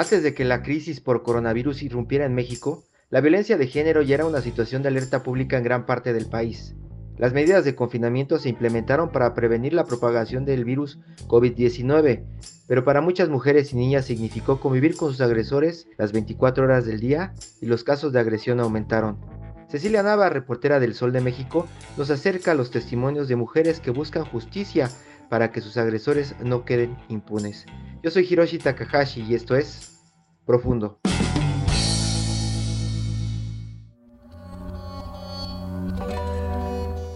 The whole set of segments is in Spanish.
Antes de que la crisis por coronavirus irrumpiera en México, la violencia de género ya era una situación de alerta pública en gran parte del país. Las medidas de confinamiento se implementaron para prevenir la propagación del virus COVID-19, pero para muchas mujeres y niñas significó convivir con sus agresores las 24 horas del día y los casos de agresión aumentaron. Cecilia Nava, reportera del Sol de México, nos acerca a los testimonios de mujeres que buscan justicia para que sus agresores no queden impunes. Yo soy Hiroshi Takahashi y esto es Profundo.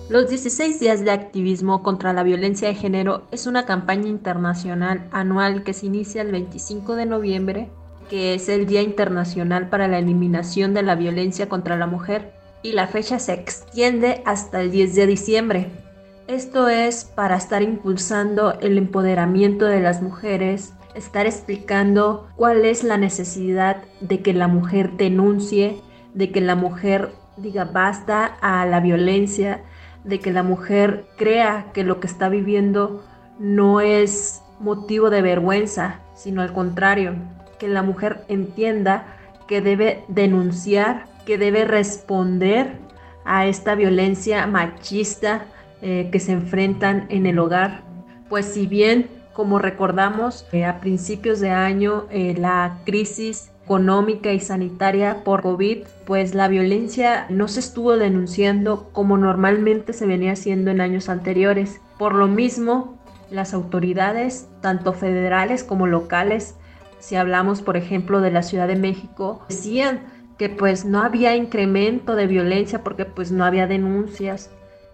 Los 16 días de activismo contra la violencia de género es una campaña internacional anual que se inicia el 25 de noviembre, que es el Día Internacional para la Eliminación de la Violencia contra la Mujer, y la fecha se extiende hasta el 10 de diciembre. Esto es para estar impulsando el empoderamiento de las mujeres, estar explicando cuál es la necesidad de que la mujer denuncie, de que la mujer diga basta a la violencia, de que la mujer crea que lo que está viviendo no es motivo de vergüenza, sino al contrario, que la mujer entienda que debe denunciar, que debe responder a esta violencia machista eh, que se enfrentan en el hogar. Pues si bien, como recordamos, eh, a principios de año eh, la crisis económica y sanitaria por COVID, pues la violencia no se estuvo denunciando como normalmente se venía haciendo en años anteriores. Por lo mismo, las autoridades, tanto federales como locales, si hablamos por ejemplo de la Ciudad de México, decían que pues no había incremento de violencia porque pues no había denuncias.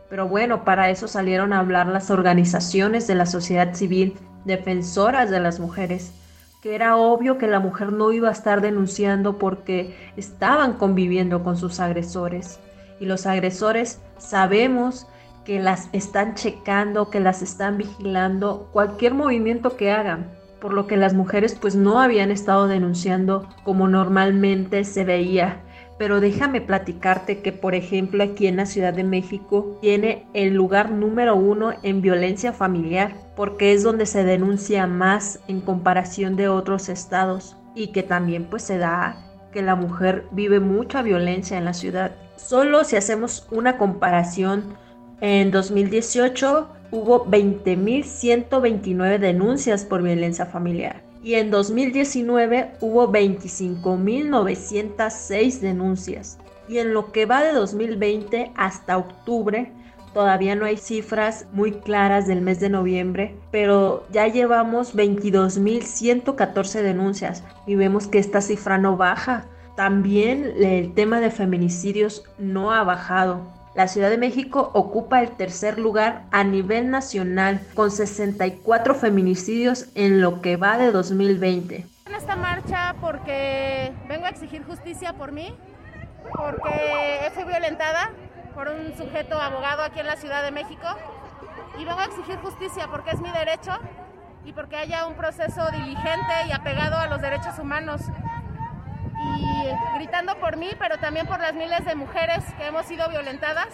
Pero bueno, para eso salieron a hablar las organizaciones de la sociedad civil defensoras de las mujeres que era obvio que la mujer no iba a estar denunciando porque estaban conviviendo con sus agresores. Y los agresores sabemos que las están checando, que las están vigilando, cualquier movimiento que hagan. Por lo que las mujeres pues no habían estado denunciando como normalmente se veía pero déjame platicarte que, por ejemplo, aquí en la Ciudad de México tiene el lugar número uno en violencia familiar, porque es donde se denuncia más en comparación de otros estados y que también pues se da que la mujer vive mucha violencia en la ciudad. Solo si hacemos una comparación, en 2018 hubo 20.129 denuncias por violencia familiar y en 2019 hubo 25.906 denuncias. Y en lo que va de 2020 hasta octubre, todavía no hay cifras muy claras del mes de noviembre, pero ya llevamos 22.114 denuncias y vemos que esta cifra no baja. También el tema de feminicidios no ha bajado. La Ciudad de México ocupa el tercer lugar a nivel nacional con 64 feminicidios en lo que va de 2020. En esta marcha porque vengo a exigir justicia por mí, porque fui violentada por un sujeto abogado aquí en la Ciudad de México y vengo a exigir justicia porque es mi derecho y porque haya un proceso diligente y apegado a los derechos humanos y gritando por mí, pero también por las miles de mujeres que hemos sido violentadas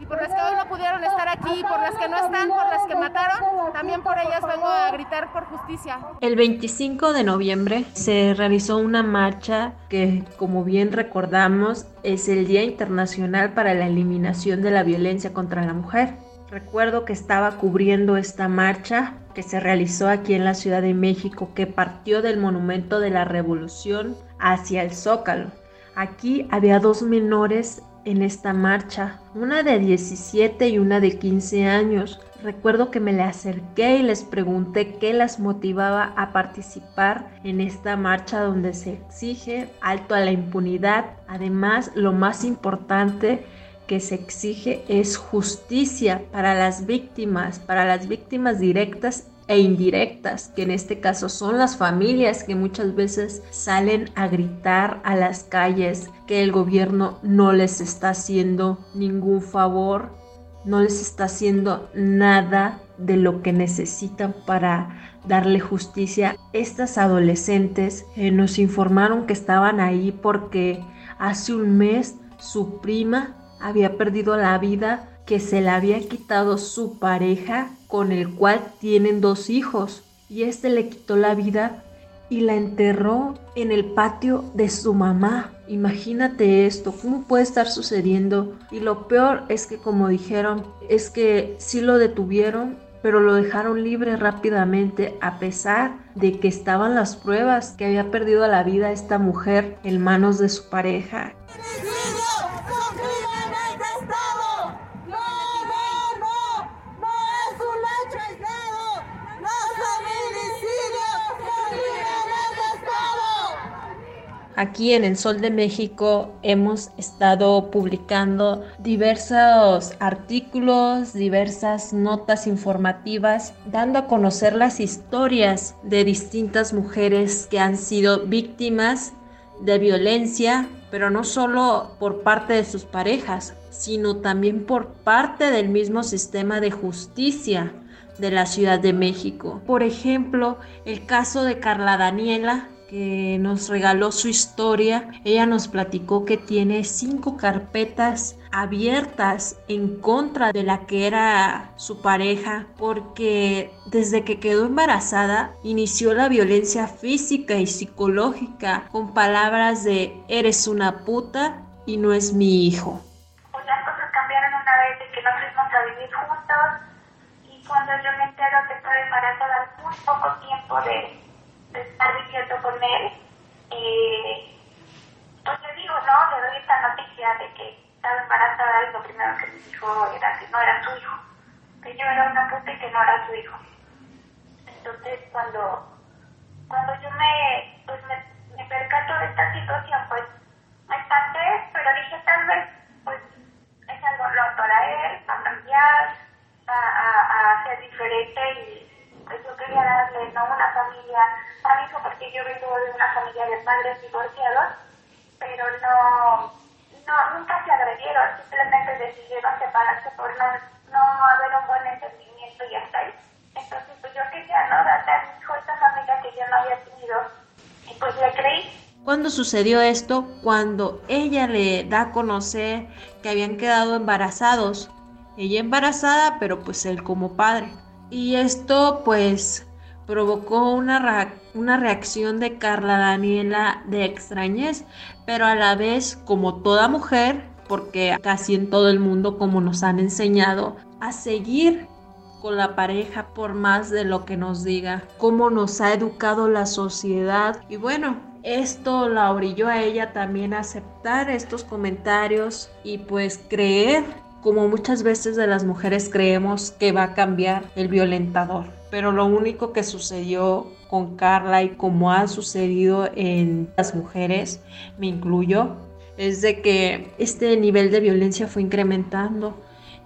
y por las que hoy no pudieron estar aquí, por las que no están, por las que mataron, también por ellas vengo a gritar por justicia. El 25 de noviembre se realizó una marcha que, como bien recordamos, es el Día Internacional para la Eliminación de la Violencia contra la Mujer. Recuerdo que estaba cubriendo esta marcha que se realizó aquí en la Ciudad de México, que partió del Monumento de la Revolución hacia el Zócalo. Aquí había dos menores en esta marcha, una de 17 y una de 15 años. Recuerdo que me le acerqué y les pregunté qué las motivaba a participar en esta marcha donde se exige alto a la impunidad. Además, lo más importante que se exige es justicia para las víctimas, para las víctimas directas e indirectas, que en este caso son las familias que muchas veces salen a gritar a las calles que el gobierno no les está haciendo ningún favor, no les está haciendo nada de lo que necesitan para darle justicia. Estas adolescentes eh, nos informaron que estaban ahí porque hace un mes su prima había perdido la vida, que se la había quitado su pareja con el cual tienen dos hijos y este le quitó la vida y la enterró en el patio de su mamá. Imagínate esto, ¿cómo puede estar sucediendo? Y lo peor es que como dijeron, es que sí lo detuvieron, pero lo dejaron libre rápidamente a pesar de que estaban las pruebas que había perdido la vida esta mujer en manos de su pareja. Aquí en el Sol de México hemos estado publicando diversos artículos, diversas notas informativas, dando a conocer las historias de distintas mujeres que han sido víctimas de violencia, pero no solo por parte de sus parejas, sino también por parte del mismo sistema de justicia de la Ciudad de México. Por ejemplo, el caso de Carla Daniela, que nos regaló su historia. Ella nos platicó que tiene cinco carpetas abiertas en contra de la que era su pareja porque desde que quedó embarazada inició la violencia física y psicológica con palabras de eres una puta y no es mi hijo. Cuando yo me entero muy poco tiempo de estar viviendo con él, eh, pues le digo, no, le doy esta noticia de que estaba embarazada y lo primero que me dijo era que no era su hijo, que yo era una puta y que no era su hijo. Entonces cuando, cuando yo me, pues me, me percato de esta situación, pues me espanté, pero dije tal vez pues es algo nuevo para él, a cambiar, a, a, a ser diferente y quería darle no una familia hijo porque yo vengo de una familia de padres divorciados, pero no, no nunca se agredieron, simplemente decidieron separarse por no, no haber un buen entendimiento y hasta ahí. Entonces pues yo quería no darle a mi hijo esta familia que yo no había tenido y pues le creí. ¿Cuándo sucedió esto? Cuando ella le da a conocer que habían quedado embarazados. Ella embarazada, pero pues él como padre. Y esto pues provocó una, una reacción de Carla Daniela de extrañez, pero a la vez como toda mujer, porque casi en todo el mundo como nos han enseñado, a seguir con la pareja por más de lo que nos diga, cómo nos ha educado la sociedad. Y bueno, esto la orilló a ella también a aceptar estos comentarios y pues creer como muchas veces de las mujeres creemos que va a cambiar el violentador. Pero lo único que sucedió con Carla y como ha sucedido en las mujeres, me incluyo, es de que este nivel de violencia fue incrementando.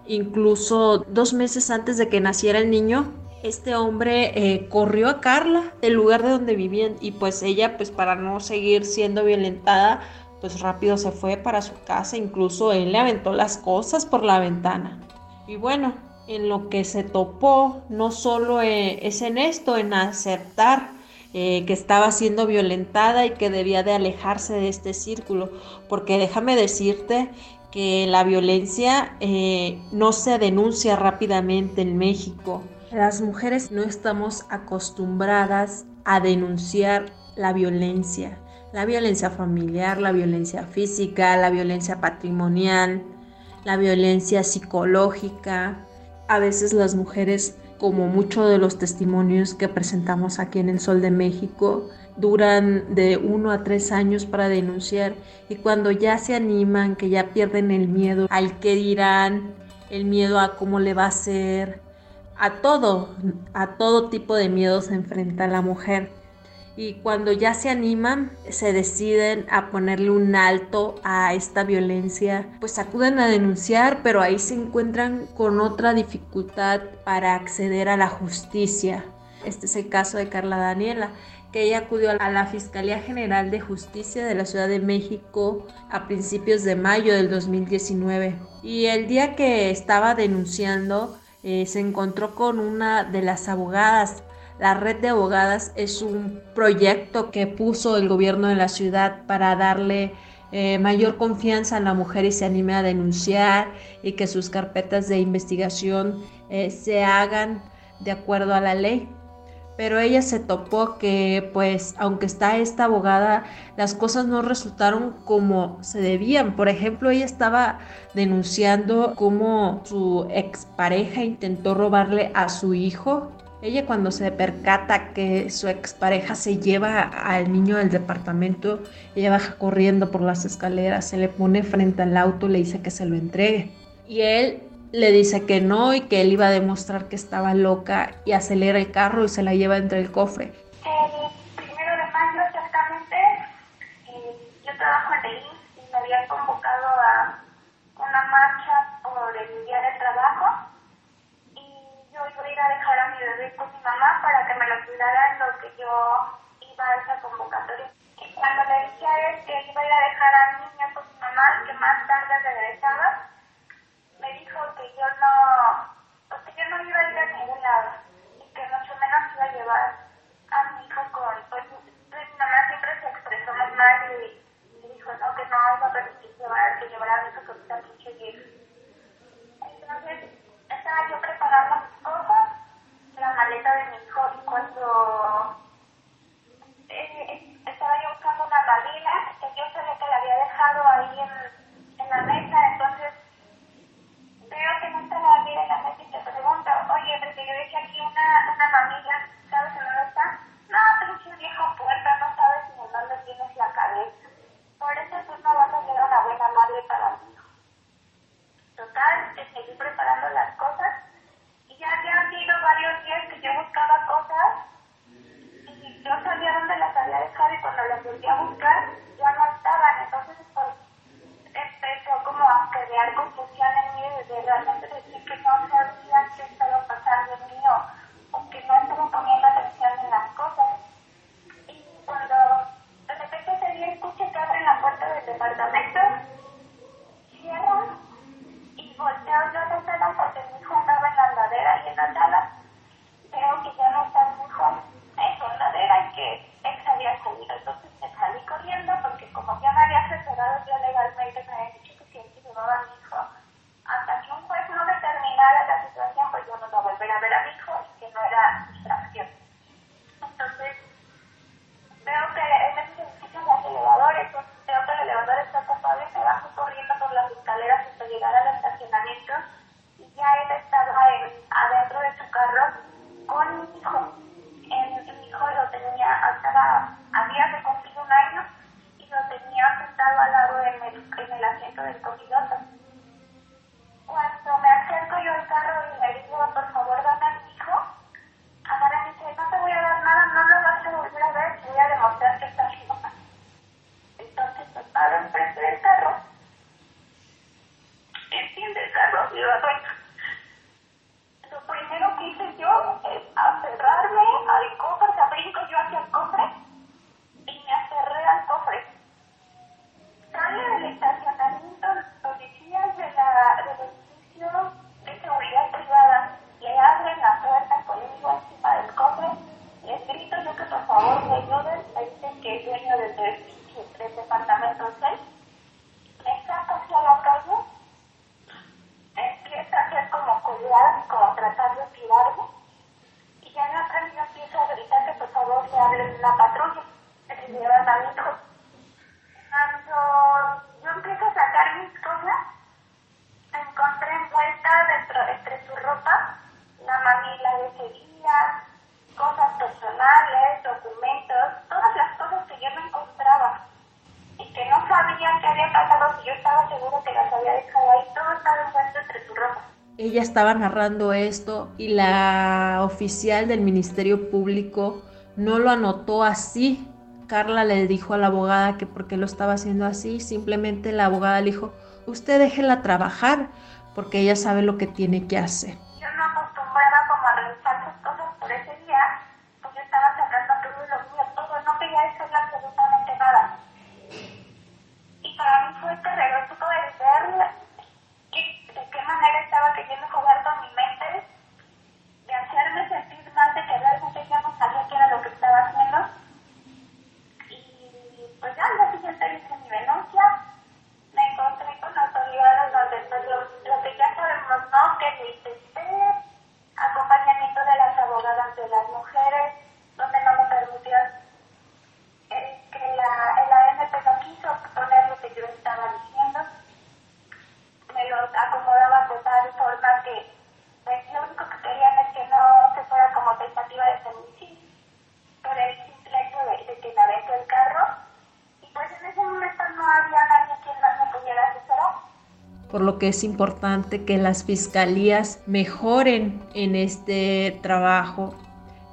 Incluso dos meses antes de que naciera el niño, este hombre eh, corrió a Carla del lugar de donde vivían y pues ella pues para no seguir siendo violentada pues rápido se fue para su casa, incluso él le aventó las cosas por la ventana. Y bueno, en lo que se topó, no solo eh, es en esto, en aceptar eh, que estaba siendo violentada y que debía de alejarse de este círculo, porque déjame decirte que la violencia eh, no se denuncia rápidamente en México. Las mujeres no estamos acostumbradas a denunciar la violencia la violencia familiar, la violencia física, la violencia patrimonial, la violencia psicológica. A veces las mujeres, como muchos de los testimonios que presentamos aquí en el Sol de México, duran de uno a tres años para denunciar y cuando ya se animan, que ya pierden el miedo al que dirán, el miedo a cómo le va a ser, a todo, a todo tipo de miedo se enfrenta la mujer y cuando ya se animan, se deciden a ponerle un alto a esta violencia, pues acuden a denunciar, pero ahí se encuentran con otra dificultad para acceder a la justicia. Este es el caso de Carla Daniela, que ella acudió a la Fiscalía General de Justicia de la Ciudad de México a principios de mayo del 2019. Y el día que estaba denunciando, eh, se encontró con una de las abogadas la red de abogadas es un proyecto que puso el gobierno de la ciudad para darle eh, mayor confianza a la mujer y se anime a denunciar y que sus carpetas de investigación eh, se hagan de acuerdo a la ley. Pero ella se topó que, pues, aunque está esta abogada, las cosas no resultaron como se debían. Por ejemplo, ella estaba denunciando cómo su expareja intentó robarle a su hijo ella cuando se percata que su expareja se lleva al niño del departamento, ella baja corriendo por las escaleras, se le pone frente al auto, le dice que se lo entregue. Y él le dice que no y que él iba a demostrar que estaba loca y acelera el carro y se la lleva entre el cofre. El primero de mayo exactamente, eh, yo trabajo en el y me habían convocado a una marcha por el día del trabajo yo iba a ir a dejar a mi bebé con mi mamá para que me lo cuidara en lo que yo iba a esa convocatoria. Y cuando le dije a él que iba a ir a dejar a mi niña con mi mamá, que más tarde regresaba, me dijo que yo no, yo no iba a ir a ningún lado y que mucho menos iba a llevar a mi hijo con, pues, pues mi mamá siempre se expresó muy mal y, dijo no, que no iba a permitir llevar, que llevar a mi hijo con esta pinche vieja. Entonces, estaba yo preparando mis cosas, la maleta de mi hijo, y cuando eh, estaba yo buscando una malina, que yo sabía que la había dejado ahí en, la mesa, entonces veo que no está la mamila en la mesa y te pregunto, oye, porque yo dejé aquí una, una mamila, ¿sabes en dónde está? No, pinche viejo puerta, no sabes ni en dónde tienes la cabeza. Por eso tú no vas a ser una buena madre para mí. Total, que seguí preparando las cosas ya habían sido varios días que yo buscaba cosas y yo sabía dónde las había dejado y cuando las volví a buscar ya no estaban. Entonces pues, empezó como a crear confusión en mí de realmente decir que no sabía qué estaba pasando en mí o, o que no estaba poniendo atención en las cosas. Cuando yo empiezo a sacar mis cosas, encontré envuelta dentro entre su ropa la mamila de día, cosas personales, documentos, todas las cosas que yo me encontraba y que no sabía qué había pasado, si yo estaba seguro que las había dejado ahí, todo estaba envuelto entre su ropa. Ella estaba narrando esto y la oficial del Ministerio Público no lo anotó así. Carla le dijo a la abogada que porque lo estaba haciendo así, simplemente la abogada le dijo, usted déjela trabajar porque ella sabe lo que tiene que hacer. Yo no acostumbraba como a revisar sus cosas por ese día, yo estaba sacando todo lo mío, todo, no quería decirle absolutamente nada. Y para mí fue terrorífico el ver que, de qué manera estaba queriendo jugar con mi mente, de hacerme sentir mal de que realmente ya no sabía qué era lo que estaba haciendo. Y pues ya al día siguiente hice mi denuncia, me encontré con autoridades donde pues, lo, lo que ya sabemos, ¿no? Que el ICC, acompañamiento de las abogadas de las mujeres, donde no me permitieron eh, que la, el AMP no quiso poner lo que yo estaba diciendo, me lo acomodaban de tal forma que pues, lo único que querían es que no se fuera como tentativa de femicidio, por el simple hecho de, de que me aventó el carro, y pues en ese momento no había nadie quien más me pudiera asesorar. Por lo que es importante que las fiscalías mejoren en este trabajo,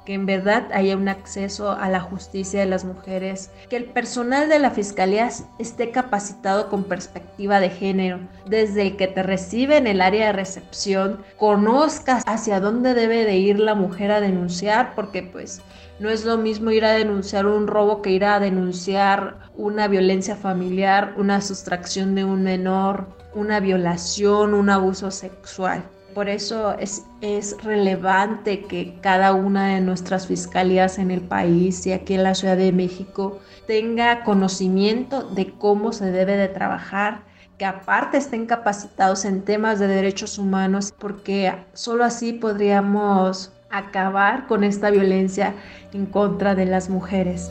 que en verdad haya un acceso a la justicia de las mujeres, que el personal de la fiscalía esté capacitado con perspectiva de género, desde el que te recibe en el área de recepción, conozcas hacia dónde debe de ir la mujer a denunciar, porque pues no es lo mismo ir a denunciar un robo que ir a denunciar una violencia familiar, una sustracción de un menor, una violación, un abuso sexual. Por eso es, relevante que cada una de nuestras fiscalías en el país y aquí en la Ciudad de México tenga conocimiento de cómo se debe de trabajar, que aparte estén capacitados en temas de derechos humanos, porque solo así podríamos acabar con esta violencia en contra de las mujeres.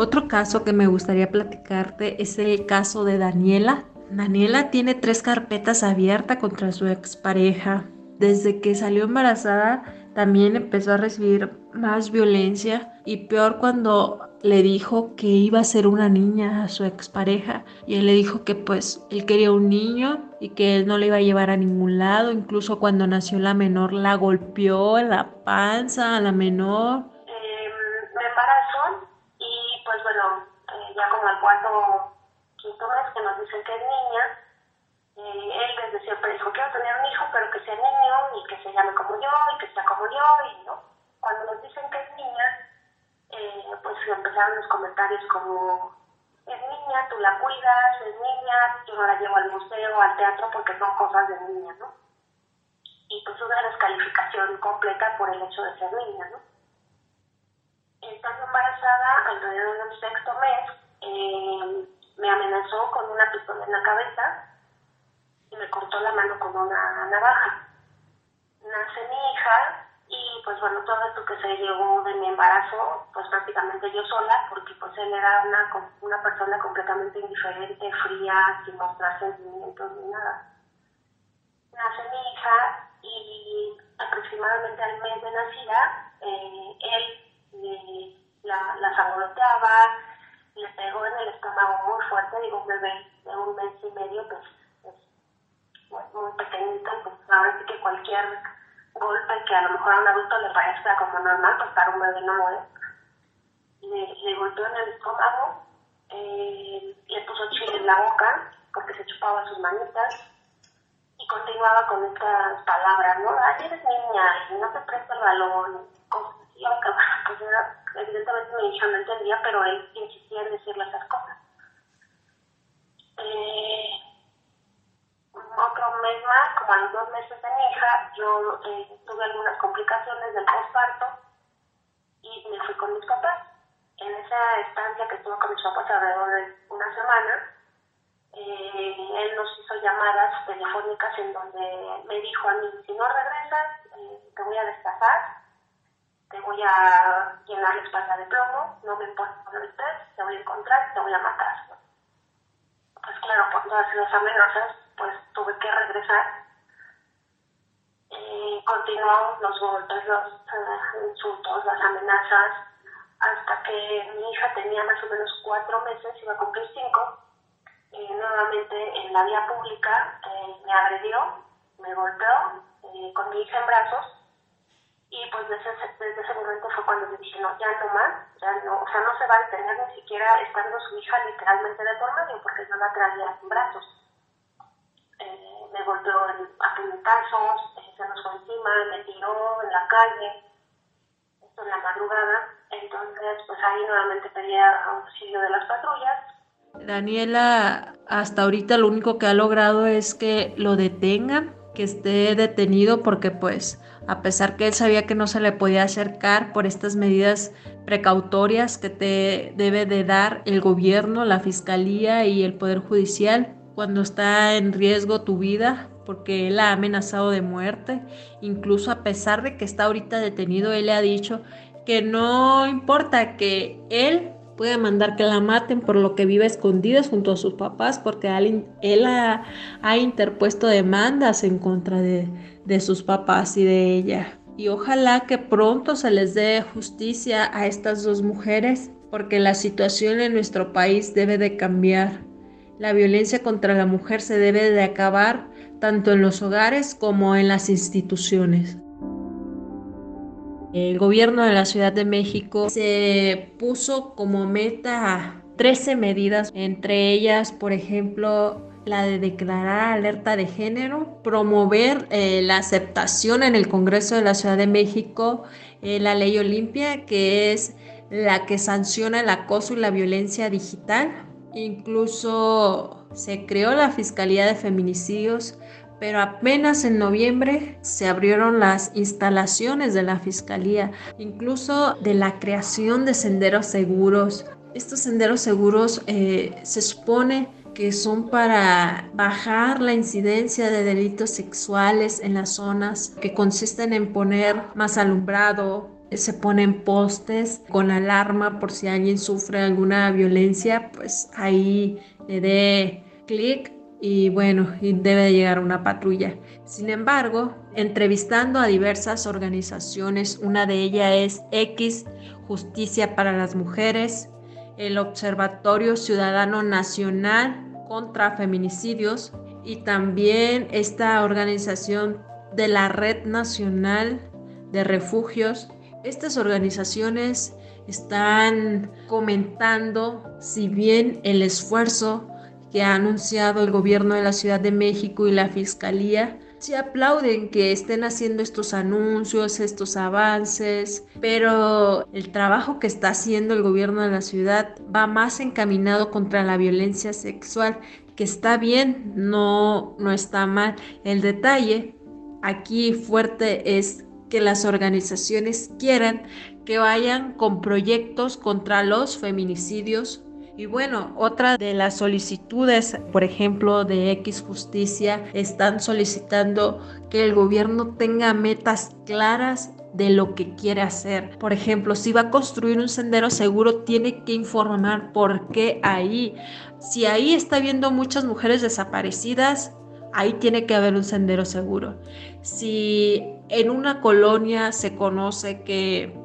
Otro caso que me gustaría platicarte es el caso de Daniela. Daniela tiene tres carpetas abiertas contra su expareja. Desde que salió embarazada también empezó a recibir más violencia y peor cuando le dijo que iba a ser una niña a su expareja y él le dijo que pues él quería un niño y que él no le iba a llevar a ningún lado, incluso cuando nació la menor la golpeó en la panza a la menor. Eh, me embarazó y pues bueno, eh, ya quinto mes que nos dicen que es niña, eh, él desde siempre dijo, quiero tener un hijo, pero que sea niño y que se llame como yo y que sea como yo y no. Cuando nos dicen que es niña, eh, pues empezaron los comentarios como, es niña, tú la cuidas, es niña, yo no la llevo al museo, al teatro porque son cosas de niña, ¿no? Y pues una descalificación completa por el hecho de ser niña, ¿no? Estando embarazada, alrededor del sexto mes, me amenazó con una pistola en la cabeza y me cortó la mano con una navaja. Nace mi hija y pues bueno, todo esto que se llevó de mi embarazo, pues prácticamente yo sola, porque pues él era una, una persona completamente indiferente, fría, sin mostrar sentimientos ni nada. Nace mi hija y aproximadamente al mes de nacida, eh, él le, la, la le pegó en el estómago muy fuerte, digo, un bebé de un mes y medio, pues muy, muy pequeñita, pues ahora sí que cualquier golpe que a lo mejor a un adulto le parezca como normal, pues para un bebé no lo es. Le, le golpeó en el estómago, eh, le puso chile en la boca porque se chupaba sus manitas y continuaba con estas palabras, ¿no? Ay, eres niña y no te presta el balón, cosas así, aunque pues era, evidentemente mi hija no entendía, pero él insistía decirle esas cosas. Eh, otro mes más, como a los dos meses de mi hija, yo eh, tuve algunas complicaciones del posparto y me fui con mis papás. En esa estancia que estuve con mis papás alrededor de una semana, eh, él nos hizo llamadas telefónicas en donde me dijo a mí, si no regresas, eh, te voy a destazar, te voy a llenar la espalda de plomo, no me importa dónde estés, te voy a encontrar, te voy a matar. Pues claro, por todas esas amenazas, pues tuve que regresar. Eh, continuamos los golpes, los uh, insultos, las amenazas, hasta que mi hija tenía más o menos cuatro meses, iba a cumplir cinco, eh, nuevamente en la vía pública, eh, me agredió, me golpeó con mi hija en brazos y pues desde ese, desde ese momento fue cuando le dije, no, ya no más, ya no, o sea, no se va a detener ni siquiera estando su hija literalmente de por medio, porque yo la traía en brazos. Eh, me golpeó a puñetazos, eh, se nos fue encima, me tiró en la calle, esto en la madrugada, entonces pues ahí nuevamente pedía auxilio de las patrullas. Daniela, hasta ahorita lo único que ha logrado es que lo detengan, que esté detenido porque pues a pesar que él sabía que no se le podía acercar por estas medidas precautorias que te debe de dar el gobierno, la fiscalía y el poder judicial cuando está en riesgo tu vida, porque él ha amenazado de muerte, incluso a pesar de que está ahorita detenido, él le ha dicho que no importa que él puede mandar que la maten por lo que vive escondidas junto a sus papás, porque él, ha, ha, interpuesto demandas en contra de, de sus papás y de ella. Y ojalá que pronto se les dé justicia a estas dos mujeres, porque la situación en nuestro país debe de cambiar. La violencia contra la mujer se debe de acabar tanto en los hogares como en las instituciones. El gobierno de la Ciudad de México se puso como meta 13 medidas, entre ellas, por ejemplo, la de declarar alerta de género, promover eh, la aceptación en el Congreso de la Ciudad de México, eh, la ley Olimpia, que es la que sanciona el acoso y la violencia digital. Incluso se creó la Fiscalía de Feminicidios pero apenas en noviembre se abrieron las instalaciones de la Fiscalía, incluso de la creación de senderos seguros. Estos senderos seguros eh, se supone que son para bajar la incidencia de delitos sexuales en las zonas, que consisten en poner más alumbrado, se ponen postes con alarma por si alguien sufre alguna violencia, pues ahí le dé clic y bueno, debe llegar una patrulla. Sin embargo, entrevistando a diversas organizaciones, una de ellas es X, Justicia para las Mujeres, el Observatorio Ciudadano Nacional contra Feminicidios y también esta organización de la Red Nacional de Refugios. Estas organizaciones están comentando si bien el esfuerzo que ha anunciado el gobierno de la Ciudad de México y la Fiscalía, se aplauden que estén haciendo estos anuncios, estos avances, pero el trabajo que está haciendo el gobierno de la ciudad va más encaminado contra la violencia sexual, que está bien, no, no está mal. El detalle aquí fuerte es que las organizaciones quieran que vayan con proyectos contra los feminicidios y bueno, otra de las solicitudes, por ejemplo, de X Justicia, están solicitando que el gobierno tenga metas claras de lo que quiere hacer. Por ejemplo, si va a construir un sendero seguro, tiene que informar por qué ahí. Si ahí está viendo muchas mujeres desaparecidas, ahí tiene que haber un sendero seguro. Si en una colonia se conoce que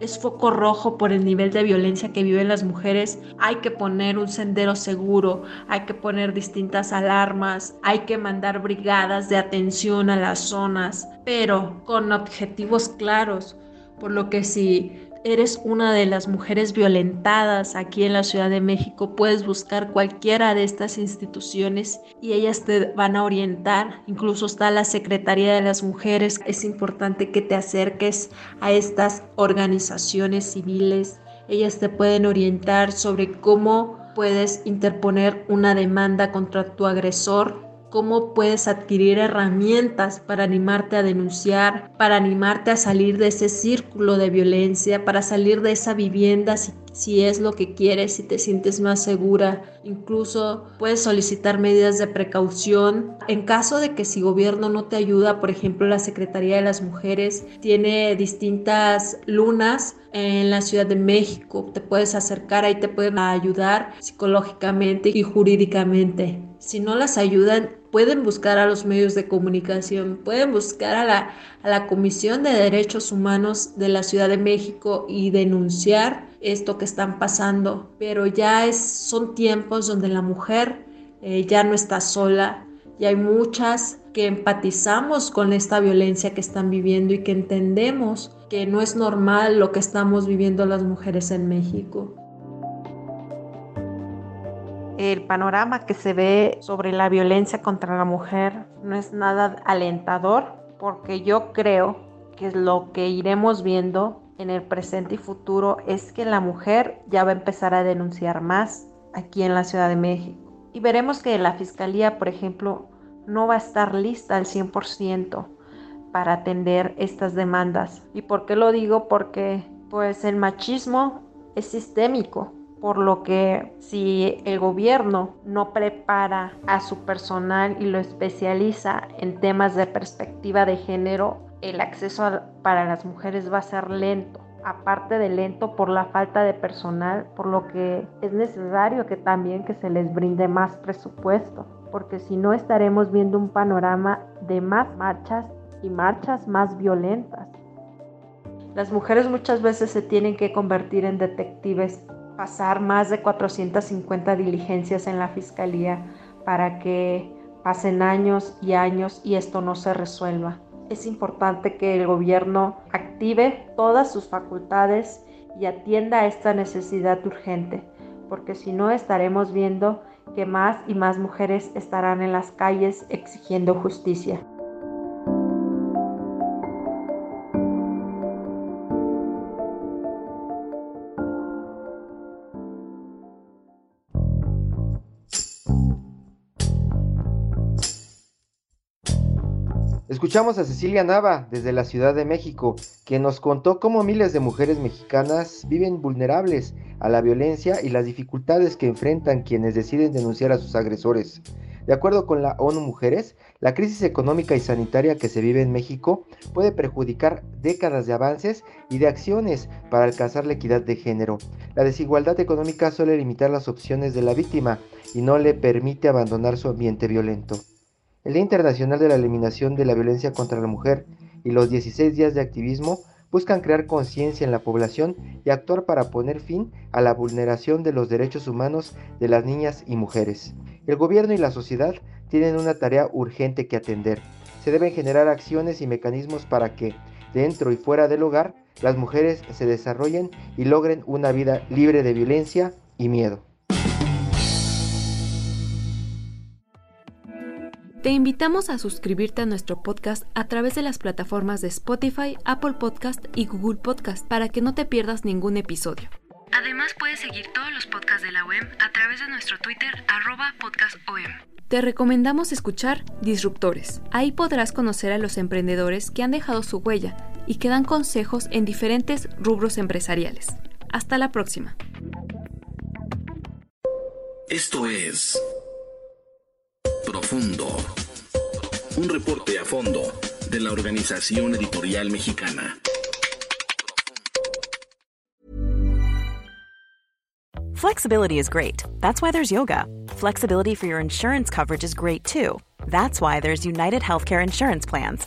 es foco rojo por el nivel de violencia que viven las mujeres, hay que poner un sendero seguro, hay que poner distintas alarmas, hay que mandar brigadas de atención a las zonas, pero con objetivos claros, por lo que si eres una de las mujeres violentadas aquí en la Ciudad de México, puedes buscar cualquiera de estas instituciones y ellas te van a orientar. Incluso está la Secretaría de las Mujeres. Es importante que te acerques a estas organizaciones civiles. Ellas te pueden orientar sobre cómo puedes interponer una demanda contra tu agresor cómo puedes adquirir herramientas para animarte a denunciar, para animarte a salir de ese círculo de violencia, para salir de esa vivienda si, es lo que quieres, si te sientes más segura. Incluso puedes solicitar medidas de precaución. En caso de que si gobierno no te ayuda, por ejemplo, la Secretaría de las Mujeres tiene distintas lunas en la Ciudad de México. Te puedes acercar, ahí te pueden ayudar psicológicamente y jurídicamente. Si no las ayudan, pueden buscar a los medios de comunicación, pueden buscar a la, Comisión de Derechos Humanos de la Ciudad de México y denunciar esto que están pasando. Pero ya es, son tiempos donde la mujer eh, ya no está sola y hay muchas que empatizamos con esta violencia que están viviendo y que entendemos que no es normal lo que estamos viviendo las mujeres en México. El panorama que se ve sobre la violencia contra la mujer no es nada alentador porque yo creo que lo que iremos viendo en el presente y futuro es que la mujer ya va a empezar a denunciar más aquí en la Ciudad de México. Y veremos que la Fiscalía, por ejemplo, no va a estar lista al 100% para atender estas demandas. ¿Y por qué lo digo? Porque pues el machismo es sistémico, por lo que si el gobierno no prepara a su personal y lo especializa en temas de perspectiva de género, el acceso para las mujeres va a ser lento. Aparte de lento por la falta de personal, por lo que es necesario que también que se les brinde más presupuesto porque si no estaremos viendo un panorama de más marchas y marchas más violentas. Las mujeres muchas veces se tienen que convertir en detectives, pasar más de 450 diligencias en la fiscalía para que pasen años y años y esto no se resuelva. Es importante que el gobierno active todas sus facultades y atienda esta necesidad urgente, porque si no estaremos viendo que más y más mujeres estarán en las calles exigiendo justicia. Escuchamos a Cecilia Nava desde la Ciudad de México, que nos contó cómo miles de mujeres mexicanas viven vulnerables a la violencia y las dificultades que enfrentan quienes deciden denunciar a sus agresores. De acuerdo con la ONU Mujeres, la crisis económica y sanitaria que se vive en México puede perjudicar décadas de avances y de acciones para alcanzar la equidad de género. La desigualdad económica suele limitar las opciones de la víctima y no le permite abandonar su ambiente violento. El Día Internacional de la Eliminación de la Violencia contra la Mujer y los 16 días de activismo buscan crear conciencia en la población y actuar para poner fin a la vulneración de los derechos humanos de las niñas y mujeres. El gobierno y la sociedad tienen una tarea urgente que atender. Se deben generar acciones y mecanismos para que, dentro y fuera del hogar, las mujeres se desarrollen y logren una vida libre de violencia y miedo. Te invitamos a suscribirte a nuestro podcast a través de las plataformas de Spotify, Apple Podcast y Google Podcast para que no te pierdas ningún episodio. Además puedes seguir todos los podcasts de la OEM a través de nuestro Twitter arroba podcastom. Te recomendamos escuchar Disruptores. Ahí podrás conocer a los emprendedores que han dejado su huella y que dan consejos en diferentes rubros empresariales. Hasta la próxima. Esto es Un reporte a fondo de la Organización Editorial Mexicana. Flexibility is great. That's why there's yoga. Flexibility for your insurance coverage is great too. That's why there's United Healthcare Insurance Plans.